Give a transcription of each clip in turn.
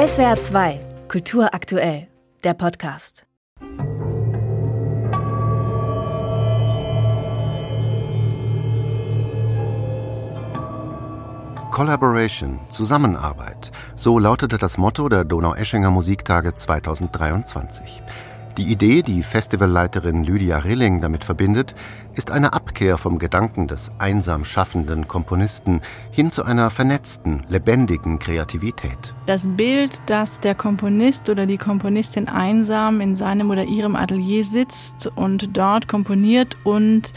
SWR 2, Kultur aktuell, der Podcast. Collaboration, Zusammenarbeit. So lautete das Motto der Donaueschinger Musiktage 2023. Die Idee, die Festivalleiterin Lydia Rilling damit verbindet, ist eine Abkehr vom Gedanken des einsam schaffenden Komponisten hin zu einer vernetzten, lebendigen Kreativität. Das Bild, dass der Komponist oder die Komponistin einsam in seinem oder ihrem Atelier sitzt und dort komponiert und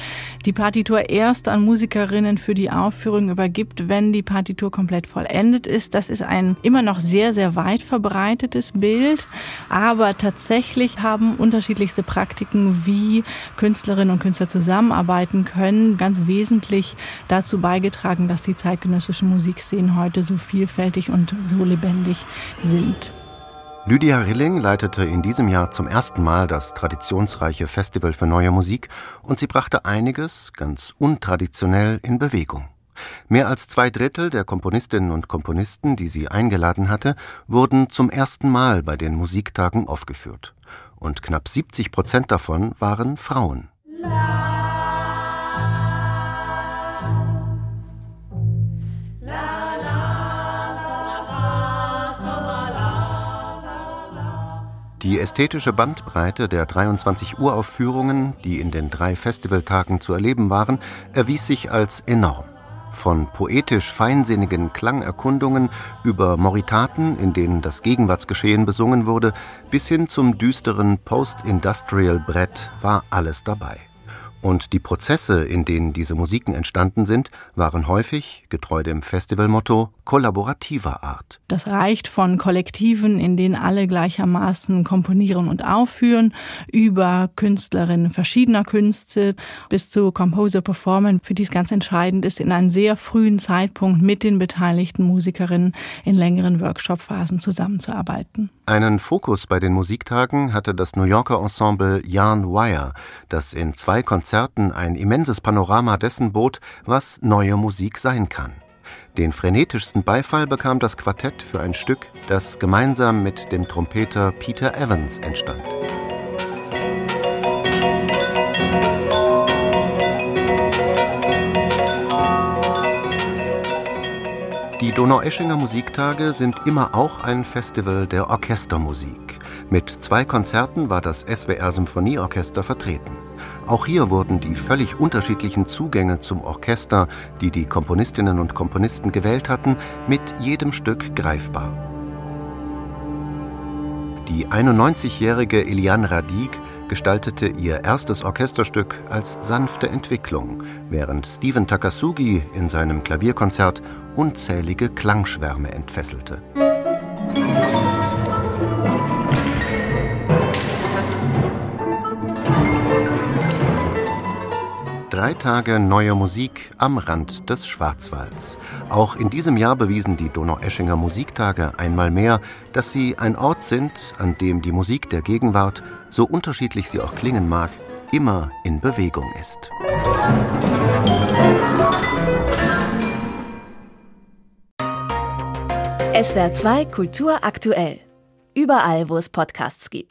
die Partitur erst an Musikerinnen für die Aufführung übergibt, wenn die Partitur komplett vollendet ist, das ist ein immer noch sehr, sehr weit verbreitetes Bild. Aber tatsächlich haben unterschiedlichste Praktiken, wie Künstlerinnen und Künstler zusammen zusammenarbeiten können, ganz wesentlich dazu beigetragen, dass die zeitgenössischen Musikszenen heute so vielfältig und so lebendig sind. Lydia Rilling leitete in diesem Jahr zum ersten Mal das traditionsreiche Festival für neue Musik und sie brachte einiges, ganz untraditionell, in Bewegung. Mehr als zwei Drittel der Komponistinnen und Komponisten, die sie eingeladen hatte, wurden zum ersten Mal bei den Musiktagen aufgeführt. Und knapp 70 Prozent davon waren Frauen. Die ästhetische Bandbreite der 23 Uraufführungen, die in den drei Festivaltagen zu erleben waren, erwies sich als enorm. Von poetisch feinsinnigen Klangerkundungen über Moritaten, in denen das Gegenwartsgeschehen besungen wurde, bis hin zum düsteren Post-Industrial-Brett war alles dabei. Und die Prozesse, in denen diese Musiken entstanden sind, waren häufig, getreu dem Festivalmotto, kollaborativer Art. Das reicht von Kollektiven, in denen alle gleichermaßen komponieren und aufführen, über Künstlerinnen verschiedener Künste bis zu Composer Performance, für die es ganz entscheidend ist, in einem sehr frühen Zeitpunkt mit den beteiligten Musikerinnen in längeren Workshop-Phasen zusammenzuarbeiten. Einen Fokus bei den Musiktagen hatte das New Yorker Ensemble Yarn Wire, das in zwei Konzerten ein immenses Panorama dessen bot, was neue Musik sein kann. Den frenetischsten Beifall bekam das Quartett für ein Stück, das gemeinsam mit dem Trompeter Peter Evans entstand. Die Donaueschinger Musiktage sind immer auch ein Festival der Orchestermusik. Mit zwei Konzerten war das SWR Symphonieorchester vertreten. Auch hier wurden die völlig unterschiedlichen Zugänge zum Orchester, die die Komponistinnen und Komponisten gewählt hatten, mit jedem Stück greifbar. Die 91-jährige Eliane Radig gestaltete ihr erstes Orchesterstück als sanfte Entwicklung, während Stephen Takasugi in seinem Klavierkonzert unzählige Klangschwärme entfesselte. Drei Tage neue Musik am Rand des Schwarzwalds. Auch in diesem Jahr bewiesen die Donaueschinger Musiktage einmal mehr, dass sie ein Ort sind, an dem die Musik der Gegenwart, so unterschiedlich sie auch klingen mag, immer in Bewegung ist. SWR 2 Kultur aktuell. Überall, wo es Podcasts gibt.